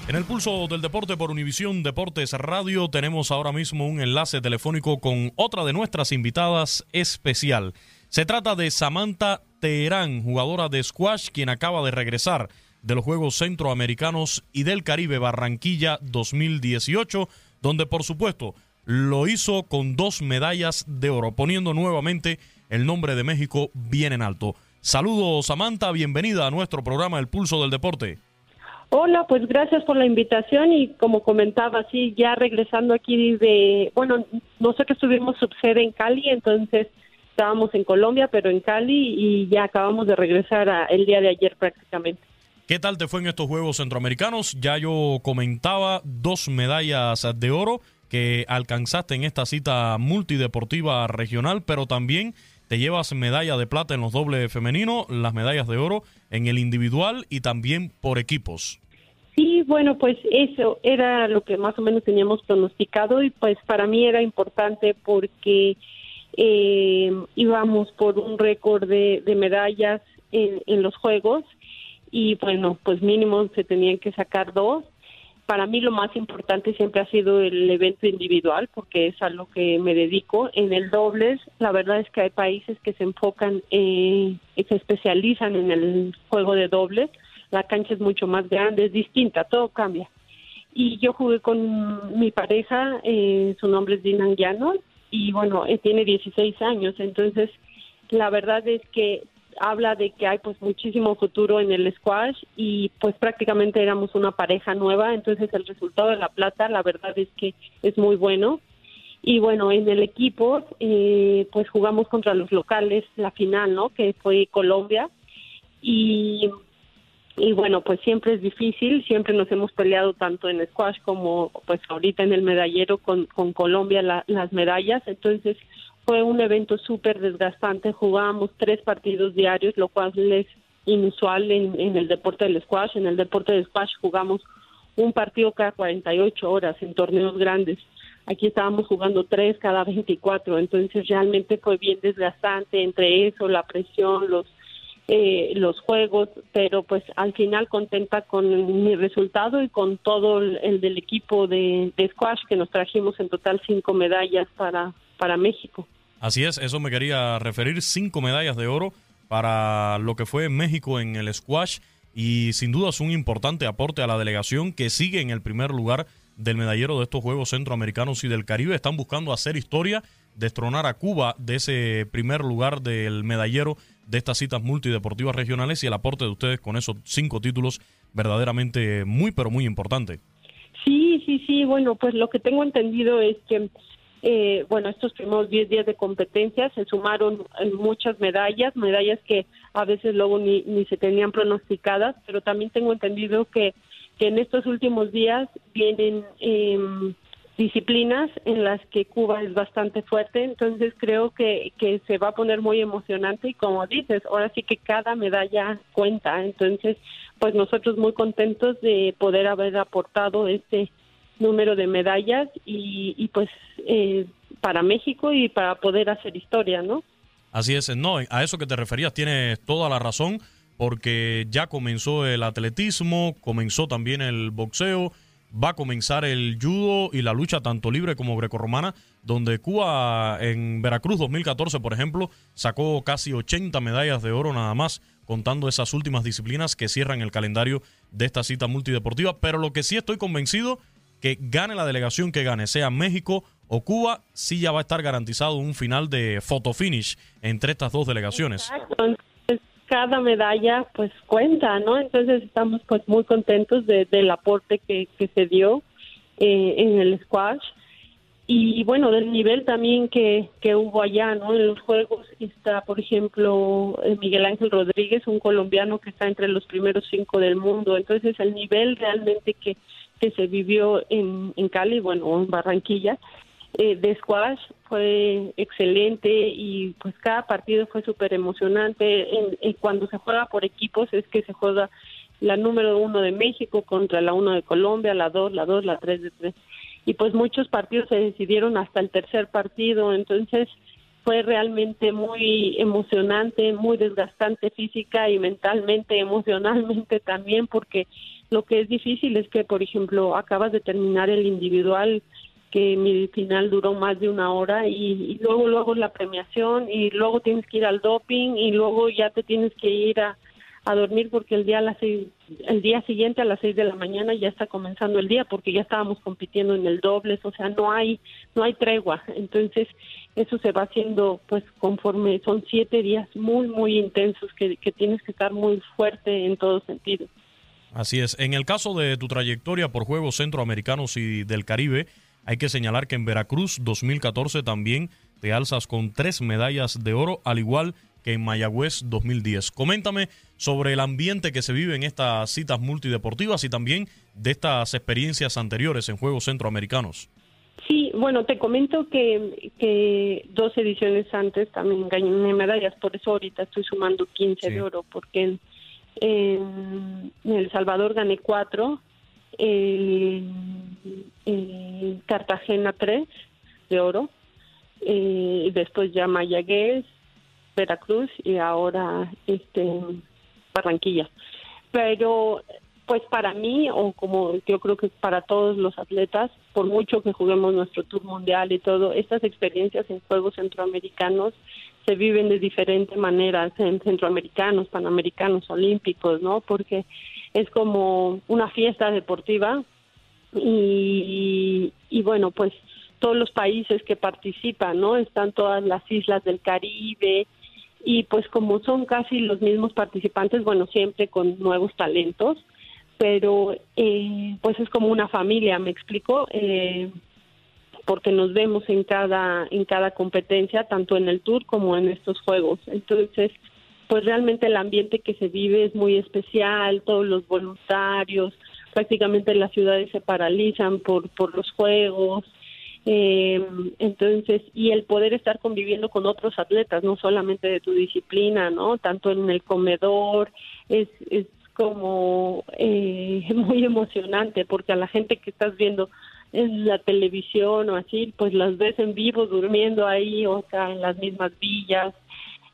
En el pulso del deporte por Univisión Deportes Radio tenemos ahora mismo un enlace telefónico con otra de nuestras invitadas especial. Se trata de Samantha Teherán, jugadora de squash, quien acaba de regresar de los Juegos Centroamericanos y del Caribe Barranquilla 2018, donde por supuesto lo hizo con dos medallas de oro, poniendo nuevamente el nombre de México bien en alto. Saludos Samantha, bienvenida a nuestro programa El Pulso del Deporte. Hola, pues gracias por la invitación y como comentaba, sí, ya regresando aquí de, bueno, nosotros tuvimos subsede en Cali, entonces estábamos en Colombia, pero en Cali y ya acabamos de regresar a, el día de ayer prácticamente. ¿Qué tal te fue en estos Juegos Centroamericanos? Ya yo comentaba dos medallas de oro que alcanzaste en esta cita multideportiva regional, pero también te llevas medalla de plata en los dobles femeninos, las medallas de oro en el individual y también por equipos. Sí, bueno, pues eso era lo que más o menos teníamos pronosticado y pues para mí era importante porque eh, íbamos por un récord de, medallas en, en los Juegos y bueno, pues mínimo se tenían que sacar dos para mí lo más importante siempre ha sido el evento individual, porque es a lo que me dedico. En el dobles, la verdad es que hay países que se enfocan, eh, se especializan en el juego de dobles. La cancha es mucho más grande, es distinta, todo cambia. Y yo jugué con mi pareja, eh, su nombre es Dinan Llano, y bueno, eh, tiene 16 años, entonces la verdad es que habla de que hay pues muchísimo futuro en el squash y pues prácticamente éramos una pareja nueva, entonces el resultado de la plata la verdad es que es muy bueno. Y bueno, en el equipo eh, pues jugamos contra los locales la final, ¿no? Que fue Colombia. Y, y bueno, pues siempre es difícil, siempre nos hemos peleado tanto en squash como pues ahorita en el medallero con, con Colombia las medallas, entonces fue un evento súper desgastante. Jugábamos tres partidos diarios, lo cual es inusual en, el deporte del squash. En el deporte del squash jugamos un partido cada 48 horas en torneos grandes. Aquí estábamos jugando tres cada 24, entonces realmente fue bien desgastante entre eso, la presión, los eh, los juegos, pero pues al final contenta con mi resultado y con todo el, el del equipo de, de, squash que nos trajimos en total cinco medallas para, para México. Así es, eso me quería referir, cinco medallas de oro para lo que fue México en el squash y sin duda es un importante aporte a la delegación que sigue en el primer lugar del medallero de estos Juegos Centroamericanos y del Caribe. Están buscando hacer historia, destronar a Cuba de ese primer lugar del medallero de estas citas multideportivas regionales y el aporte de ustedes con esos cinco títulos verdaderamente muy, pero muy importante. Sí, sí, sí. Bueno, pues lo que tengo entendido es que, eh, bueno, estos primeros 10 días de competencia se sumaron eh, muchas medallas, medallas que a veces luego ni, ni se tenían pronosticadas, pero también tengo entendido que, en estos últimos días vienen eh, disciplinas en las que Cuba es bastante fuerte, entonces creo que, que se va a poner muy emocionante y como dices, ahora sí que cada medalla cuenta, entonces pues nosotros muy contentos de poder haber aportado este número de medallas y, y pues eh, para México y para poder hacer historia, ¿no? Así es, no, a eso que te referías tienes toda la razón, porque ya comenzó el atletismo, comenzó también el boxeo, va a comenzar el judo y la lucha tanto libre como grecorromana, donde Cuba en Veracruz 2014, por ejemplo, sacó casi 80 medallas de oro nada más, contando esas últimas disciplinas que cierran el calendario de esta cita multideportiva. Pero lo que sí estoy convencido que gane la delegación que gane, sea México o Cuba, sí ya va a estar garantizado un final de photo finish entre estas dos delegaciones. Cada medalla pues cuenta, ¿no? Entonces estamos pues muy contentos de, del aporte que, que se dio eh, en el squash y bueno, del nivel también que, que hubo allá, ¿no? En los Juegos está, por ejemplo, eh, Miguel Ángel Rodríguez, un colombiano que está entre los primeros cinco del mundo. Entonces, el nivel realmente que, que se vivió en, en Cali, bueno, en Barranquilla, eh, de squash fue excelente y pues cada partido fue súper emocionante. En, en cuando se juega por equipos es que se juega la número uno de México contra la uno de Colombia, la dos, la dos, la tres de tres. Y pues muchos partidos se decidieron hasta el tercer partido, entonces fue realmente muy emocionante, muy desgastante física y mentalmente, emocionalmente también, porque lo que es difícil es que, por ejemplo, acabas de terminar el individual que mi final duró más de una hora y, y, luego luego la premiación y luego tienes que ir al doping y luego ya te tienes que ir a, a dormir porque el día a las seis, el día siguiente a las seis de la mañana ya está comenzando el día porque ya estábamos compitiendo en el dobles o sea no hay no hay tregua. Entonces eso se va haciendo pues conforme son siete días muy muy intensos que, que tienes que estar muy fuerte en todo sentido Así es. En el caso de tu trayectoria por Juegos Centroamericanos y del Caribe, hay que señalar que en Veracruz 2014 también te alzas con tres medallas de oro, al igual que en Mayagüez 2010. Coméntame sobre el ambiente que se vive en estas citas multideportivas y también de estas experiencias anteriores en Juegos Centroamericanos. Sí, bueno, te comento que, que dos ediciones antes también gané medallas, por eso ahorita estoy sumando 15 sí. de oro, porque en, en, El Salvador gané cuatro, en, en Cartagena tres de oro, eh, después ya Mayagüez, Veracruz y ahora este Barranquilla. Pero pues para mí o como yo creo que para todos los atletas, por mucho que juguemos nuestro tour mundial y todo, estas experiencias en Juegos Centroamericanos se viven de diferentes maneras en centroamericanos, panamericanos, olímpicos, ¿no? Porque es como una fiesta deportiva y, y bueno, pues todos los países que participan, ¿no? Están todas las islas del Caribe, y pues como son casi los mismos participantes, bueno, siempre con nuevos talentos, pero eh, pues es como una familia, me explico, eh, porque nos vemos en cada en cada competencia, tanto en el tour como en estos juegos. Entonces, pues realmente el ambiente que se vive es muy especial, todos los voluntarios, prácticamente las ciudades se paralizan por por los juegos, eh, entonces, y el poder estar conviviendo con otros atletas, no solamente de tu disciplina, ¿no? Tanto en el comedor, es, es como eh, muy emocionante porque a la gente que estás viendo en la televisión o así, pues las ves en vivo durmiendo ahí, o sea, en las mismas villas.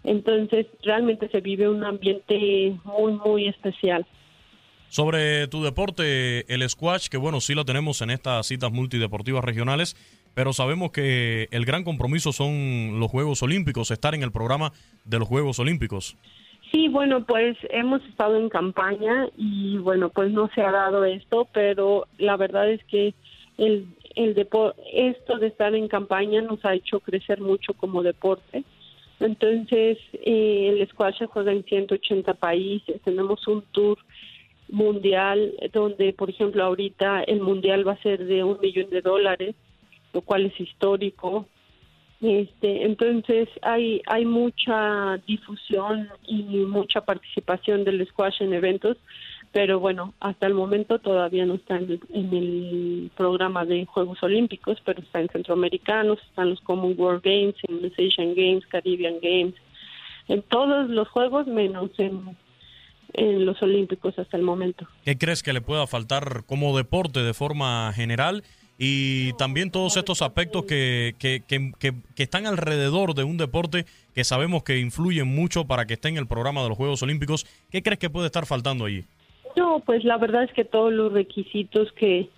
Entonces, realmente se vive un ambiente muy, muy especial. Sobre tu deporte, el squash, que bueno, sí lo tenemos en estas citas multideportivas regionales, pero sabemos que el gran compromiso son los Juegos Olímpicos, estar en el programa de los Juegos Olímpicos. Sí, bueno, pues hemos estado en campaña y bueno, pues no se ha dado esto, pero la verdad es que el, el esto de estar en campaña nos ha hecho crecer mucho como deporte. Entonces, eh, el squash se juega en 180 países, tenemos un tour mundial donde, por ejemplo, ahorita el mundial va a ser de un millón de dólares, lo cual es histórico. Este, entonces hay hay mucha difusión y mucha participación del squash en eventos, pero bueno, hasta el momento todavía no está en el, programa de Juegos Olímpicos, pero está en Centroamericanos, están los Commonwealth Games, en los Asian Games, Caribbean Games, en todos los juegos menos en en los Olímpicos hasta el momento. ¿Qué crees que le pueda faltar como deporte de forma general? Y también todos estos aspectos que, que, que, que, están alrededor de un deporte que sabemos que influyen mucho para que esté en el programa de los Juegos Olímpicos. ¿Qué crees que puede estar faltando allí? No, pues la verdad es que todos los requisitos que,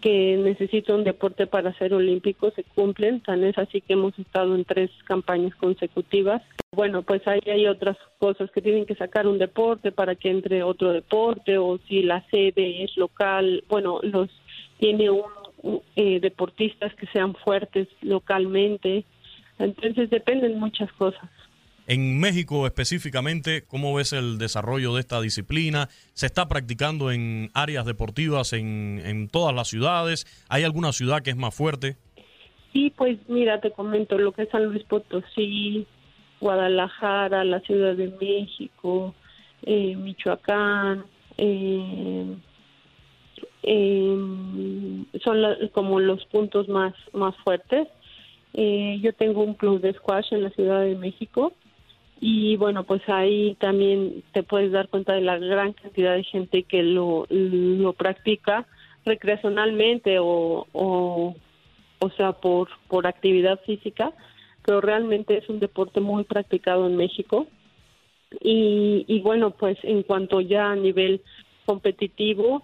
que necesita un deporte para ser olímpico se cumplen, tan es así que hemos estado en tres campañas consecutivas. Bueno, pues ahí hay otras cosas que tienen que sacar un deporte para que entre otro deporte o si la sede es local, bueno, los tiene un, eh, deportistas que sean fuertes localmente, entonces dependen muchas cosas. En México específicamente, ¿cómo ves el desarrollo de esta disciplina? ¿Se está practicando en áreas deportivas en, todas las ciudades? ¿Hay alguna ciudad que es más fuerte? Sí, pues mira, te comento lo que es San Luis Potosí, Guadalajara, la Ciudad de México, eh, Michoacán, eh, em, son como los puntos más, más fuertes. Eh, yo tengo un club de squash en la Ciudad de México y bueno, pues ahí también te puedes dar cuenta de la gran cantidad de gente que lo, lo practica recreacionalmente o, o, o sea, por, por actividad física, pero realmente es un deporte muy practicado en México. Y, y bueno, pues en cuanto ya a nivel competitivo,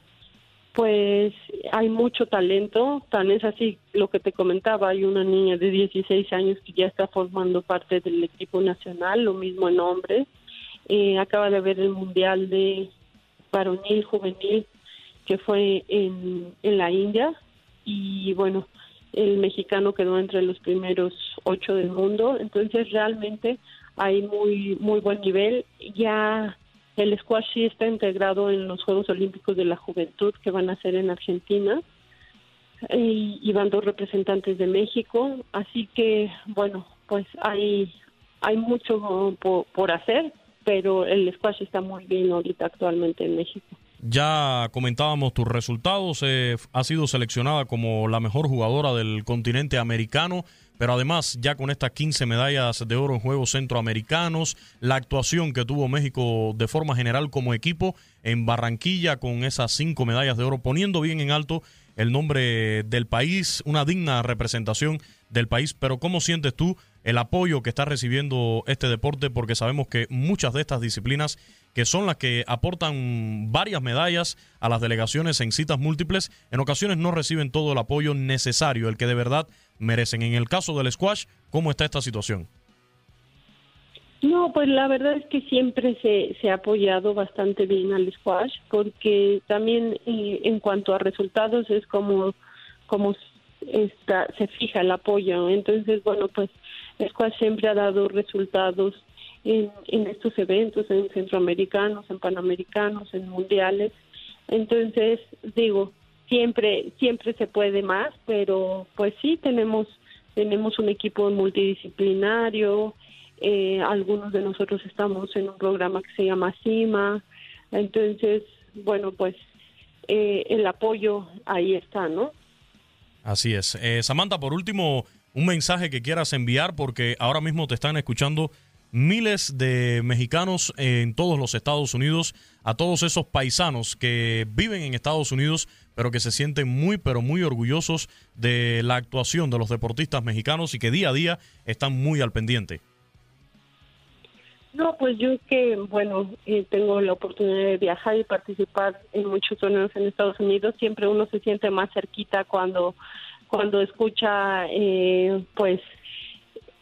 pues hay mucho talento, tan es así lo que te comentaba, hay una niña de 16 años que ya está formando parte del equipo nacional, lo mismo en hombres, eh, acaba de haber el Mundial de Varonil Juvenil que fue en, en la India. Y bueno, el mexicano quedó entre los primeros ocho del mundo, entonces realmente hay muy, muy buen nivel, ya el squash sí está integrado en los Juegos Olímpicos de la Juventud que van a ser en Argentina y, van dos representantes de México, así que bueno, pues hay hay mucho por, hacer, pero el squash está muy bien ahorita actualmente en México. Ya comentábamos tus resultados, eh, ha sido seleccionada como la mejor jugadora del continente americano pero además ya con estas 15 medallas de oro en Juegos Centroamericanos, la actuación que tuvo México de forma general como equipo en Barranquilla con esas cinco medallas de oro, poniendo bien en alto el nombre del país, una digna representación del país, pero ¿cómo sientes tú el apoyo que está recibiendo este deporte? Porque sabemos que muchas de estas disciplinas, que son las que aportan varias medallas a las delegaciones en citas múltiples, en ocasiones no reciben todo el apoyo necesario, el que de verdad merecen. En el caso del squash, ¿cómo está esta situación? No, pues la verdad es que siempre se, se ha apoyado bastante bien al squash, porque también en cuanto a resultados es como, como está, se fija el apoyo. Entonces, bueno, pues squash siempre ha dado resultados en, en estos eventos, en centroamericanos, en panamericanos, en mundiales. Entonces, digo, siempre siempre se puede más, pero pues sí tenemos tenemos un equipo multidisciplinario, eh, algunos de nosotros estamos en un programa que se llama CIMA, entonces, bueno, pues eh, el apoyo ahí está, ¿no? Así es. Eh, Samantha, por último, un mensaje que quieras enviar, porque ahora mismo te están escuchando miles de mexicanos en todos los Estados Unidos, a todos esos paisanos que viven en Estados Unidos, pero que se sienten muy, pero muy orgullosos de la actuación de los deportistas mexicanos y que día a día están muy al pendiente. No, pues yo que, bueno, eh, tengo la oportunidad de viajar y participar en muchos torneos en Estados Unidos, siempre uno se siente más cerquita cuando, cuando escucha, eh, pues,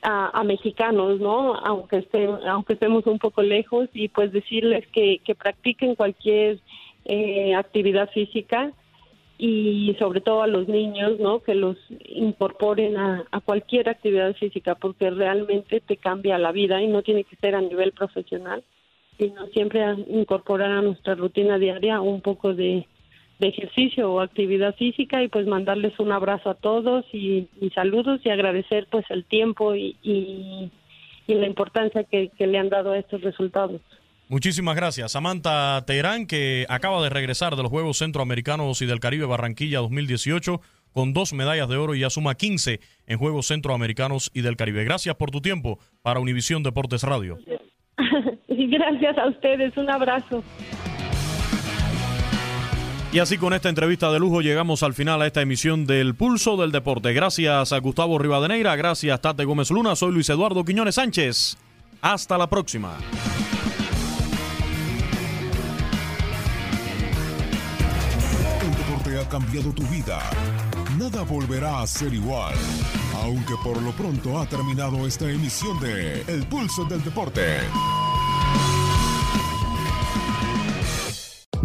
a, mexicanos, ¿no? Aunque, estén, aunque estemos un poco lejos y pues decirles que, que practiquen cualquier eh, actividad física y sobre todo a los niños, ¿no? Que los incorporen a, a, cualquier actividad física porque realmente te cambia la vida y no tiene que ser a nivel profesional, sino siempre incorporar a nuestra rutina diaria un poco de, de ejercicio o actividad física y pues mandarles un abrazo a todos y, saludos y agradecer pues el tiempo y, y, la importancia que, le han dado a estos resultados. Muchísimas gracias. Samantha Teherán, que acaba de regresar de los Juegos Centroamericanos y del Caribe Barranquilla 2018 con dos medallas de oro y ya suma 15 en Juegos Centroamericanos y del Caribe. Gracias por tu tiempo para Univisión Deportes Radio. gracias a ustedes. Un abrazo. Y así con esta entrevista de lujo llegamos al final a esta emisión del Pulso del Deporte. Gracias a Gustavo Rivadeneira, gracias Tate Gómez Luna, soy Luis Eduardo Quiñones Sánchez. Hasta la próxima. Ha cambiado tu vida. Nada volverá a ser igual. Aunque por lo pronto ha terminado esta emisión de El Pulso del Deporte.